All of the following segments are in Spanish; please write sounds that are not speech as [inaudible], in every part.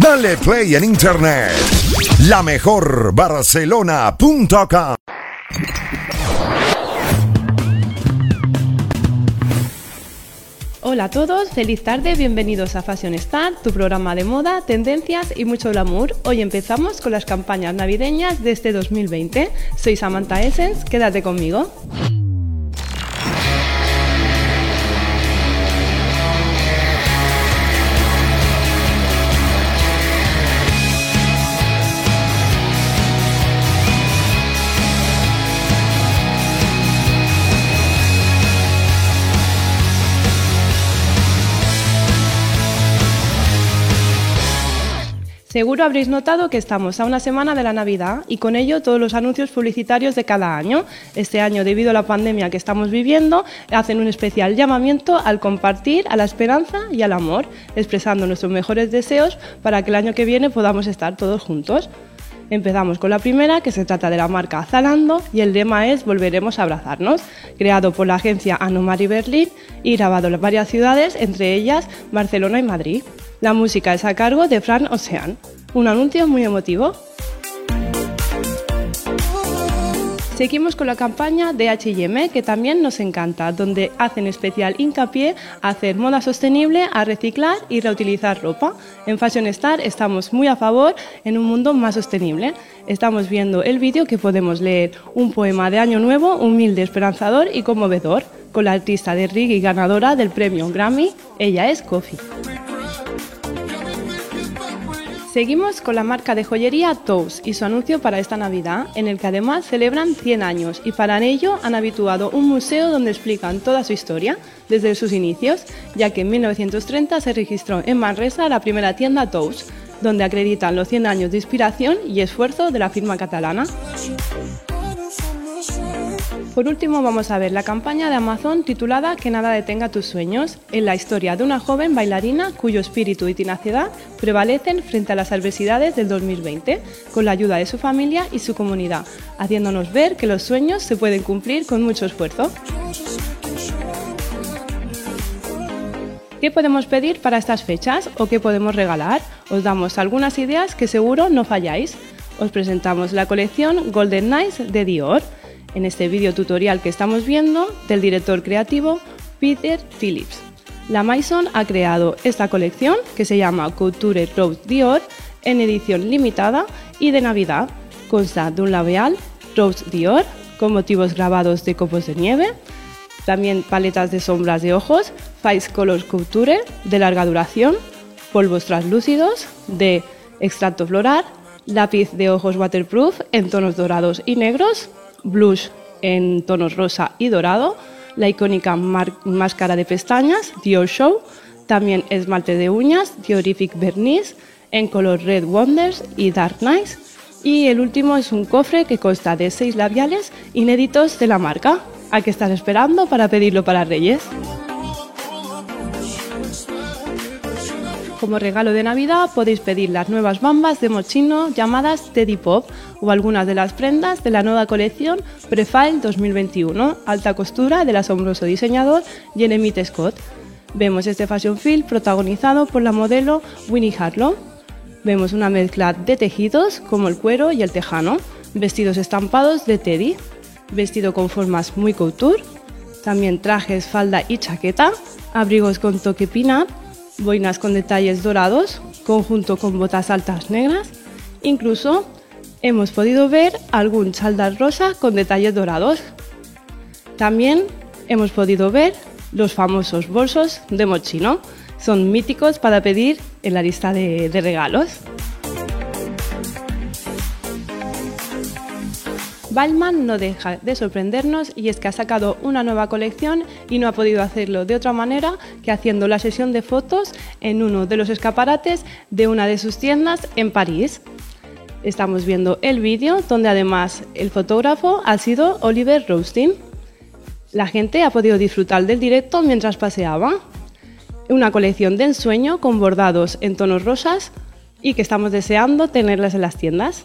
Dale play en internet. La mejor Barcelona.com. Hola a todos, feliz tarde, bienvenidos a Fashion Star, tu programa de moda, tendencias y mucho glamour. Hoy empezamos con las campañas navideñas de este 2020. Soy Samantha Essence, quédate conmigo. Seguro habréis notado que estamos a una semana de la Navidad y con ello todos los anuncios publicitarios de cada año. Este año, debido a la pandemia que estamos viviendo, hacen un especial llamamiento al compartir, a la esperanza y al amor, expresando nuestros mejores deseos para que el año que viene podamos estar todos juntos. Empezamos con la primera, que se trata de la marca Zalando, y el lema es Volveremos a abrazarnos, creado por la agencia Anomari Berlin y grabado en varias ciudades, entre ellas Barcelona y Madrid. La música es a cargo de Fran Ocean. Un anuncio muy emotivo. Seguimos con la campaña de HM, que también nos encanta, donde hacen especial hincapié a hacer moda sostenible, a reciclar y reutilizar ropa. En Fashion Star estamos muy a favor en un mundo más sostenible. Estamos viendo el vídeo que podemos leer un poema de Año Nuevo, humilde, esperanzador y conmovedor, con la artista de reggae ganadora del premio Grammy. Ella es Kofi. Seguimos con la marca de joyería Toast y su anuncio para esta Navidad, en el que además celebran 100 años y para ello han habituado un museo donde explican toda su historia desde sus inicios, ya que en 1930 se registró en Manresa la primera tienda Toast, donde acreditan los 100 años de inspiración y esfuerzo de la firma catalana. Por último vamos a ver la campaña de Amazon titulada Que nada detenga tus sueños, en la historia de una joven bailarina cuyo espíritu y tenacidad prevalecen frente a las adversidades del 2020, con la ayuda de su familia y su comunidad, haciéndonos ver que los sueños se pueden cumplir con mucho esfuerzo. ¿Qué podemos pedir para estas fechas o qué podemos regalar? Os damos algunas ideas que seguro no falláis. Os presentamos la colección Golden Nights de Dior en este vídeo tutorial que estamos viendo del director creativo Peter Phillips. La Maison ha creado esta colección que se llama Couture Rose Dior en edición limitada y de Navidad. Consta de un labial Rose Dior con motivos grabados de copos de nieve, también paletas de sombras de ojos, Face Colors Couture de larga duración, polvos translúcidos de extracto floral, lápiz de ojos waterproof en tonos dorados y negros, blush en tonos rosa y dorado, la icónica máscara de pestañas Dior Show, también esmalte de uñas Diorific Vernice en color Red Wonders y Dark Nights. Y el último es un cofre que consta de seis labiales inéditos de la marca. ¿A qué estás esperando para pedirlo para Reyes? Como regalo de Navidad podéis pedir las nuevas bambas de mochino llamadas Teddy Pop o algunas de las prendas de la nueva colección Prefile 2021, alta costura del asombroso diseñador Jeremy Scott. Vemos este fashion film protagonizado por la modelo Winnie Harlow. Vemos una mezcla de tejidos como el cuero y el tejano, vestidos estampados de Teddy, vestido con formas muy couture, también trajes, falda y chaqueta, abrigos con toque pin-up boinas con detalles dorados, conjunto con botas altas negras. Incluso hemos podido ver algún chaldar rosa con detalles dorados. También hemos podido ver los famosos bolsos de mochino. Son míticos para pedir en la lista de regalos. Balmain no deja de sorprendernos y es que ha sacado una nueva colección y no ha podido hacerlo de otra manera que haciendo la sesión de fotos en uno de los escaparates de una de sus tiendas en París. Estamos viendo el vídeo donde además el fotógrafo ha sido Oliver Roasting. La gente ha podido disfrutar del directo mientras paseaba. Una colección de ensueño con bordados en tonos rosas y que estamos deseando tenerlas en las tiendas.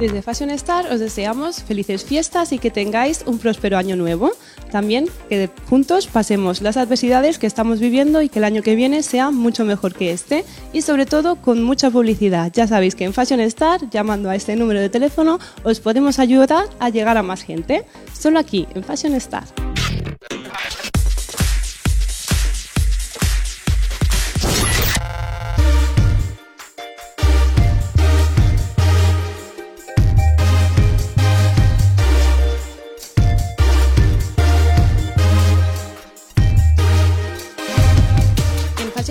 Desde Fashion Star os deseamos felices fiestas y que tengáis un próspero año nuevo. También que juntos pasemos las adversidades que estamos viviendo y que el año que viene sea mucho mejor que este. Y sobre todo con mucha publicidad. Ya sabéis que en Fashion Star, llamando a este número de teléfono, os podemos ayudar a llegar a más gente. Solo aquí, en Fashion Star.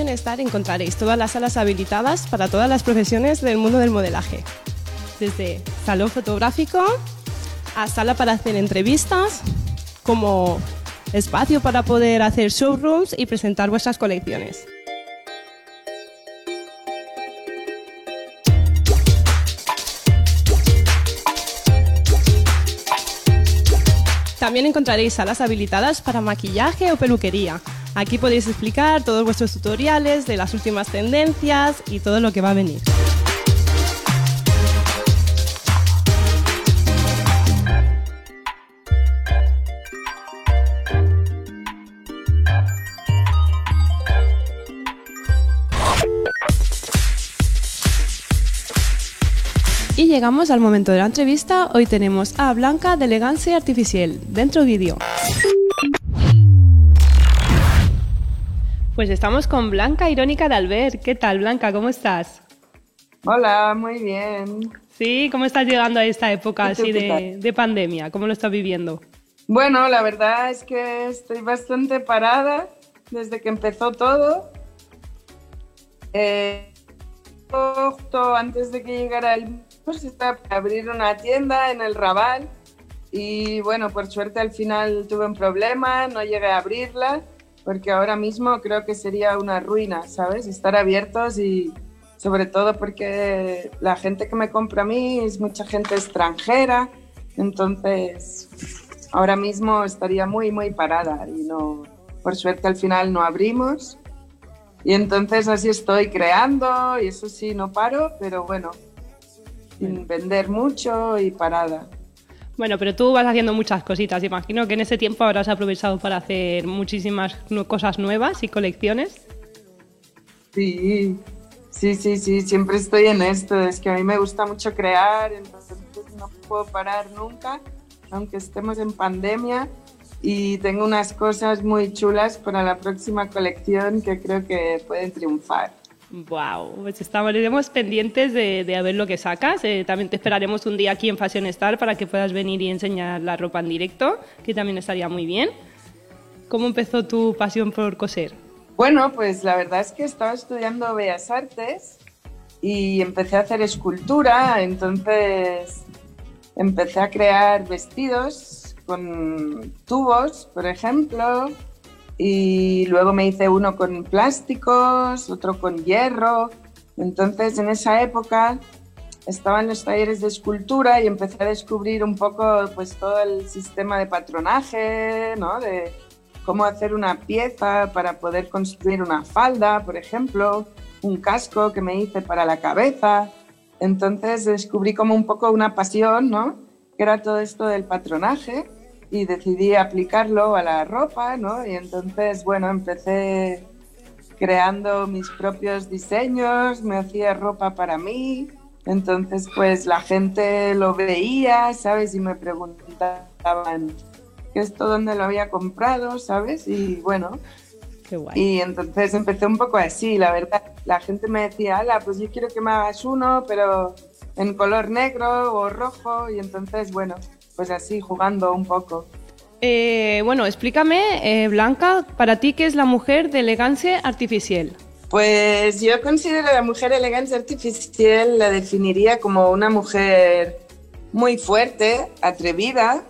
Estar encontraréis todas las salas habilitadas para todas las profesiones del mundo del modelaje, desde salón fotográfico a sala para hacer entrevistas, como espacio para poder hacer showrooms y presentar vuestras colecciones. También encontraréis salas habilitadas para maquillaje o peluquería, Aquí podéis explicar todos vuestros tutoriales de las últimas tendencias y todo lo que va a venir. Y llegamos al momento de la entrevista. Hoy tenemos a Blanca de Elegancia Artificial, dentro vídeo. Pues estamos con Blanca Irónica de Albert. ¿Qué tal, Blanca? ¿Cómo estás? Hola, muy bien. Sí, ¿cómo estás llegando a esta época así de, pandemia? ¿Cómo lo estás viviendo? Bueno, la verdad es que estoy bastante parada desde que empezó todo. Eh, justo antes de que llegara el pues estaba para abrir una tienda en el Raval y bueno, por suerte al final tuve un problema, no llegué a abrirla porque ahora mismo creo que sería una ruina, ¿sabes? Estar abiertos y sobre todo porque la gente que me compra a mí es mucha gente extranjera, entonces ahora mismo estaría muy, muy parada y no, por suerte al final no abrimos. Y entonces así estoy creando y eso sí, no paro, pero bueno, sin vender mucho y parada. Bueno, pero tú vas haciendo muchas cositas. Imagino que en ese tiempo habrás aprovechado para hacer muchísimas cosas nuevas y colecciones. Sí, sí, sí, sí, siempre estoy en esto. Es que a mí me gusta mucho crear, entonces no puedo parar nunca, aunque estemos en pandemia. Y tengo unas cosas muy chulas para la próxima colección que creo que pueden triunfar. Wow, pues estaremos pendientes de, de, ver lo que sacas. Eh, también te esperaremos un día aquí en Fashion Star para que puedas venir y enseñar la ropa en directo, que también estaría muy bien. ¿Cómo empezó tu pasión por coser? Bueno, pues la verdad es que estaba estudiando Bellas Artes y empecé a hacer escultura, entonces empecé a crear vestidos con tubos, por ejemplo, y luego me hice uno con plásticos, otro con hierro. Entonces en esa época estaba en los talleres de escultura y empecé a descubrir un poco pues todo el sistema de patronaje, ¿no? De cómo hacer una pieza para poder construir una falda, por ejemplo, un casco que me hice para la cabeza. Entonces descubrí como un poco una pasión, ¿no? Que era todo esto del patronaje y decidí aplicarlo a la ropa, ¿no? Y entonces, bueno, empecé creando mis propios diseños, me hacía ropa para mí, entonces pues la gente lo veía, ¿sabes? Y me preguntaban, ¿qué esto dónde lo había comprado, ¿sabes? Y bueno, Qué guay. y entonces empecé un poco así, la verdad. La gente me decía, ala, pues yo quiero que me hagas uno, pero en color negro o rojo, y entonces, bueno, pues así, jugando un poco. Eh, bueno, explícame, eh, Blanca, para ti, ¿qué es la mujer de elegancia artificial? Pues yo considero a la mujer elegancia artificial, la definiría como una mujer muy fuerte, atrevida,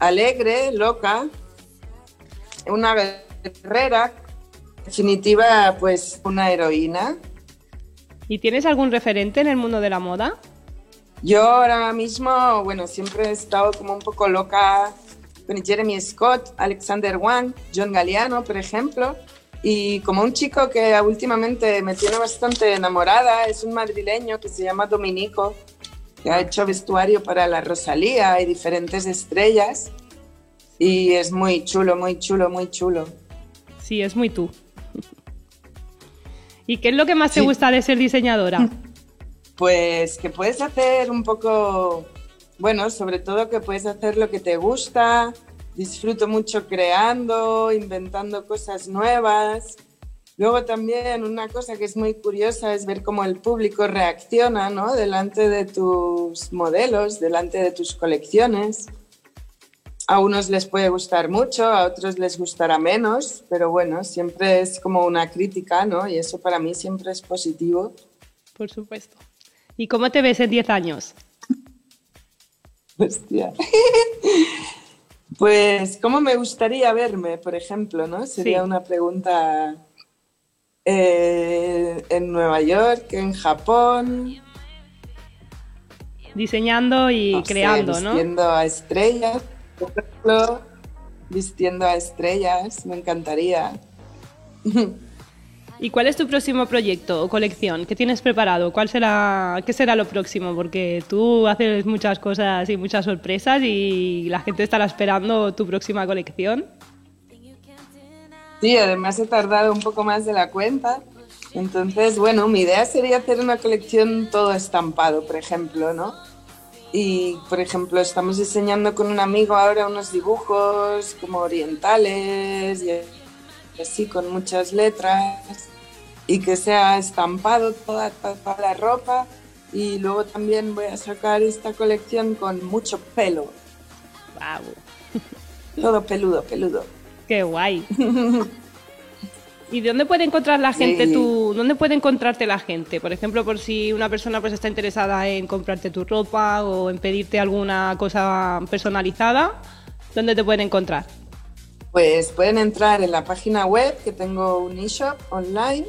alegre, loca, una guerrera, definitiva, pues una heroína. ¿Y tienes algún referente en el mundo de la moda? Yo ahora mismo, bueno, siempre he estado como un poco loca con Jeremy Scott, Alexander Wang, John Galliano, por ejemplo. Y como un chico que últimamente me tiene bastante enamorada, es un madrileño que se llama Dominico. que ha hecho vestuario para la Rosalía y diferentes estrellas. Y es muy chulo, muy chulo, muy chulo. Sí, es muy tú. [laughs] ¿Y qué es lo que más te gusta de ser diseñadora? [laughs] Pues que puedes hacer un poco, bueno, sobre todo que puedes hacer lo que te gusta. Disfruto mucho creando, inventando cosas nuevas. Luego también una cosa que es muy curiosa es ver cómo el público reacciona, ¿no? Delante de tus modelos, delante de tus colecciones. A unos les puede gustar mucho, a otros les gustará menos, pero bueno, siempre es como una crítica, ¿no? Y eso para mí siempre es positivo. Por supuesto. ¿Y cómo te ves en 10 años? Hostia. [laughs] pues, ¿cómo me gustaría verme, por ejemplo, no? Sería una pregunta eh, en Nueva York, en Japón. Diseñando y creando, ¿no? Vistiendo a estrellas, por ejemplo, vistiendo a estrellas, me encantaría. [laughs] ¿Y cuál es tu próximo proyecto o colección? ¿Qué tienes preparado? ¿Cuál será, ¿Qué será lo próximo? Porque tú haces muchas cosas y muchas sorpresas y la gente estará esperando tu próxima colección. Sí, además he tardado un poco más de la cuenta. Entonces, bueno, mi idea sería hacer una colección todo estampado, por ejemplo, ¿no? Y, por ejemplo, estamos diseñando con un amigo ahora unos dibujos como orientales y así con muchas letras y que sea estampado toda, toda, la ropa y luego también voy a sacar esta colección con mucho pelo. Wow. Todo peludo, peludo. Qué guay. [laughs] ¿Y de dónde puede encontrar la gente tú? ¿Dónde puede encontrarte la gente? Por ejemplo, por si una persona pues está interesada en comprarte tu ropa o en pedirte alguna cosa personalizada, ¿dónde te pueden encontrar? Pues pueden entrar en la página web que tengo un eShop online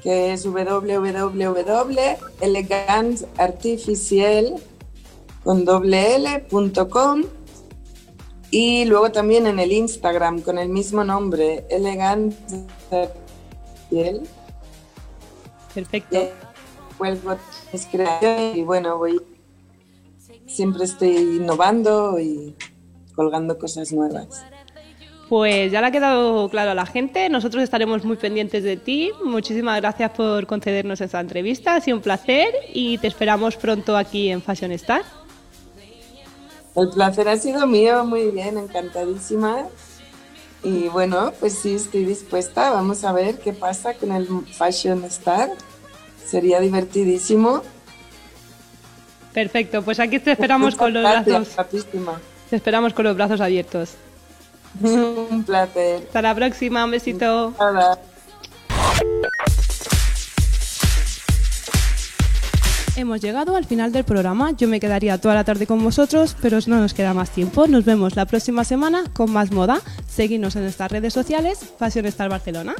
que es www.eleganceartificial.com y luego también en el Instagram con el mismo nombre, Eleganceartificial. Perfecto. Vuelvo y bueno, voy siempre estoy innovando y colgando cosas nuevas. Pues ya le ha quedado claro a la gente, nosotros estaremos muy pendientes de ti. Muchísimas gracias por concedernos esta entrevista, ha sido un placer y te esperamos pronto aquí en Fashion Star. El placer ha sido mío, muy bien, encantadísima. Y bueno, pues sí, estoy dispuesta. Vamos a ver qué pasa con el Fashion Star. Sería divertidísimo. Perfecto, pues aquí te esperamos con los brazos. Te esperamos con los brazos abiertos. [laughs] Un placer. Hasta la próxima, un besito. Hemos llegado al final del programa. Yo me quedaría toda la tarde con vosotros, pero no nos queda más tiempo. Nos vemos la próxima semana con más moda. Seguidnos en nuestras redes sociales, Fashion Star Barcelona.